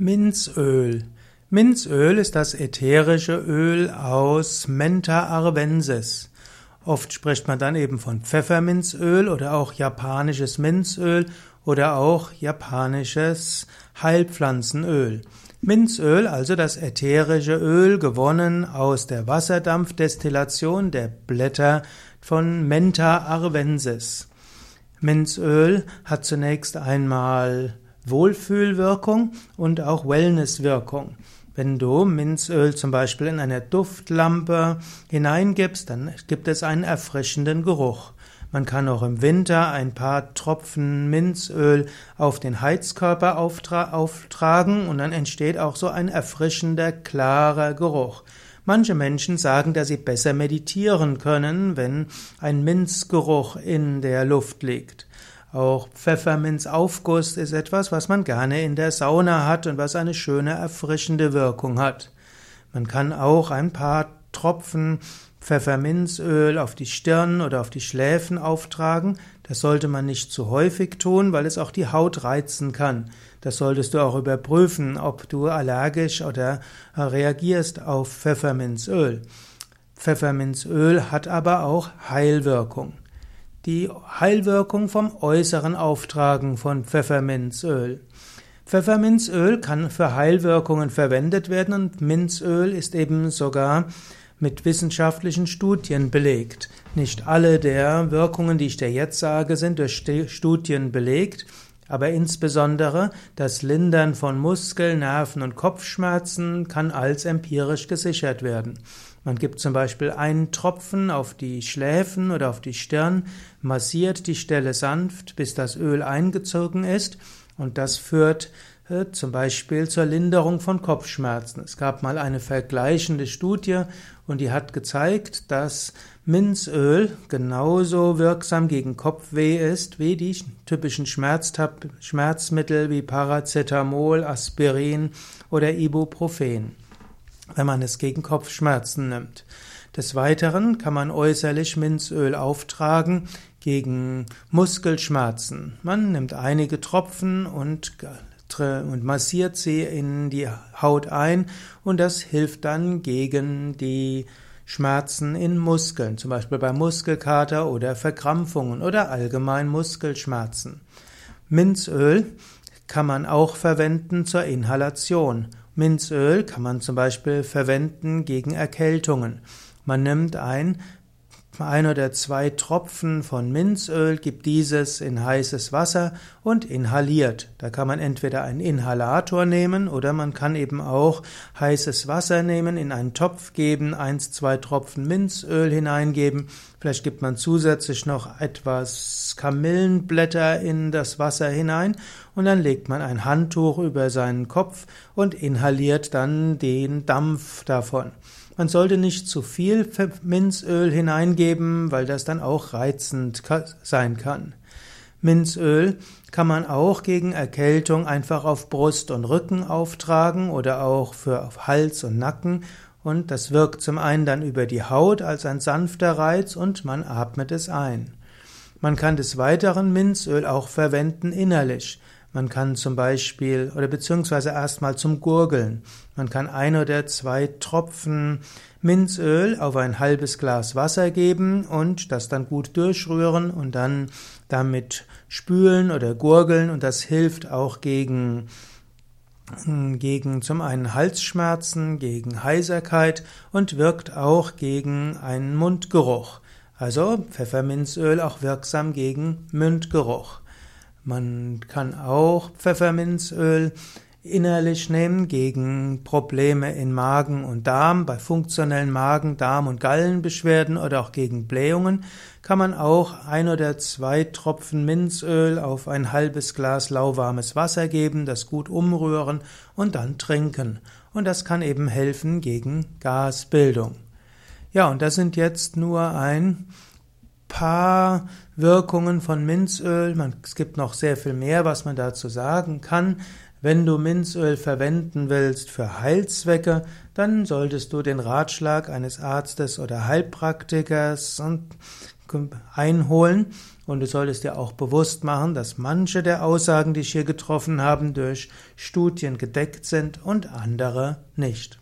Minzöl. Minzöl ist das ätherische Öl aus Mentha arvensis. Oft spricht man dann eben von Pfefferminzöl oder auch japanisches Minzöl oder auch japanisches Heilpflanzenöl. Minzöl, also das ätherische Öl, gewonnen aus der Wasserdampfdestillation der Blätter von Mentha arvensis. Minzöl hat zunächst einmal Wohlfühlwirkung und auch Wellnesswirkung. Wenn du Minzöl zum Beispiel in eine Duftlampe hineingibst, dann gibt es einen erfrischenden Geruch. Man kann auch im Winter ein paar Tropfen Minzöl auf den Heizkörper auftragen und dann entsteht auch so ein erfrischender, klarer Geruch. Manche Menschen sagen, dass sie besser meditieren können, wenn ein Minzgeruch in der Luft liegt. Auch Pfefferminzaufguss ist etwas, was man gerne in der Sauna hat und was eine schöne erfrischende Wirkung hat. Man kann auch ein paar Tropfen Pfefferminzöl auf die Stirn oder auf die Schläfen auftragen. Das sollte man nicht zu häufig tun, weil es auch die Haut reizen kann. Das solltest du auch überprüfen, ob du allergisch oder reagierst auf Pfefferminzöl. Pfefferminzöl hat aber auch Heilwirkung die Heilwirkung vom äußeren Auftragen von Pfefferminzöl. Pfefferminzöl kann für Heilwirkungen verwendet werden und Minzöl ist eben sogar mit wissenschaftlichen Studien belegt. Nicht alle der Wirkungen, die ich dir jetzt sage, sind durch Studien belegt, aber insbesondere das Lindern von Muskel-, Nerven- und Kopfschmerzen kann als empirisch gesichert werden. Man gibt zum Beispiel einen Tropfen auf die Schläfen oder auf die Stirn, massiert die Stelle sanft, bis das Öl eingezogen ist und das führt äh, zum Beispiel zur Linderung von Kopfschmerzen. Es gab mal eine vergleichende Studie und die hat gezeigt, dass Minzöl genauso wirksam gegen Kopfweh ist wie die typischen Schmerzmittel wie Paracetamol, Aspirin oder Ibuprofen wenn man es gegen Kopfschmerzen nimmt. Des Weiteren kann man äußerlich Minzöl auftragen gegen Muskelschmerzen. Man nimmt einige Tropfen und, und massiert sie in die Haut ein und das hilft dann gegen die Schmerzen in Muskeln, zum Beispiel bei Muskelkater oder Verkrampfungen oder allgemein Muskelschmerzen. Minzöl kann man auch verwenden zur Inhalation. Minzöl kann man zum Beispiel verwenden gegen Erkältungen. Man nimmt ein ein oder zwei Tropfen von Minzöl, gibt dieses in heißes Wasser und inhaliert. Da kann man entweder einen Inhalator nehmen oder man kann eben auch heißes Wasser nehmen, in einen Topf geben, eins, zwei Tropfen Minzöl hineingeben. Vielleicht gibt man zusätzlich noch etwas Kamillenblätter in das Wasser hinein und dann legt man ein Handtuch über seinen Kopf und inhaliert dann den Dampf davon. Man sollte nicht zu viel Minzöl hineingeben, weil das dann auch reizend sein kann. Minzöl kann man auch gegen Erkältung einfach auf Brust und Rücken auftragen oder auch für Hals und Nacken und das wirkt zum einen dann über die Haut als ein sanfter Reiz und man atmet es ein. Man kann des Weiteren Minzöl auch verwenden innerlich. Man kann zum Beispiel oder beziehungsweise erstmal zum Gurgeln. Man kann ein oder zwei Tropfen Minzöl auf ein halbes Glas Wasser geben und das dann gut durchrühren und dann damit spülen oder gurgeln und das hilft auch gegen gegen zum einen Halsschmerzen, gegen Heiserkeit und wirkt auch gegen einen Mundgeruch. Also Pfefferminzöl auch wirksam gegen Mundgeruch. Man kann auch Pfefferminzöl innerlich nehmen gegen Probleme in Magen und Darm, bei funktionellen Magen, Darm und Gallenbeschwerden oder auch gegen Blähungen kann man auch ein oder zwei Tropfen Minzöl auf ein halbes Glas lauwarmes Wasser geben, das gut umrühren und dann trinken. Und das kann eben helfen gegen Gasbildung. Ja, und das sind jetzt nur ein paar Wirkungen von Minzöl. Man, es gibt noch sehr viel mehr, was man dazu sagen kann. Wenn du Minzöl verwenden willst für Heilzwecke, dann solltest du den Ratschlag eines Arztes oder Heilpraktikers einholen und du solltest dir auch bewusst machen, dass manche der Aussagen, die ich hier getroffen habe, durch Studien gedeckt sind und andere nicht.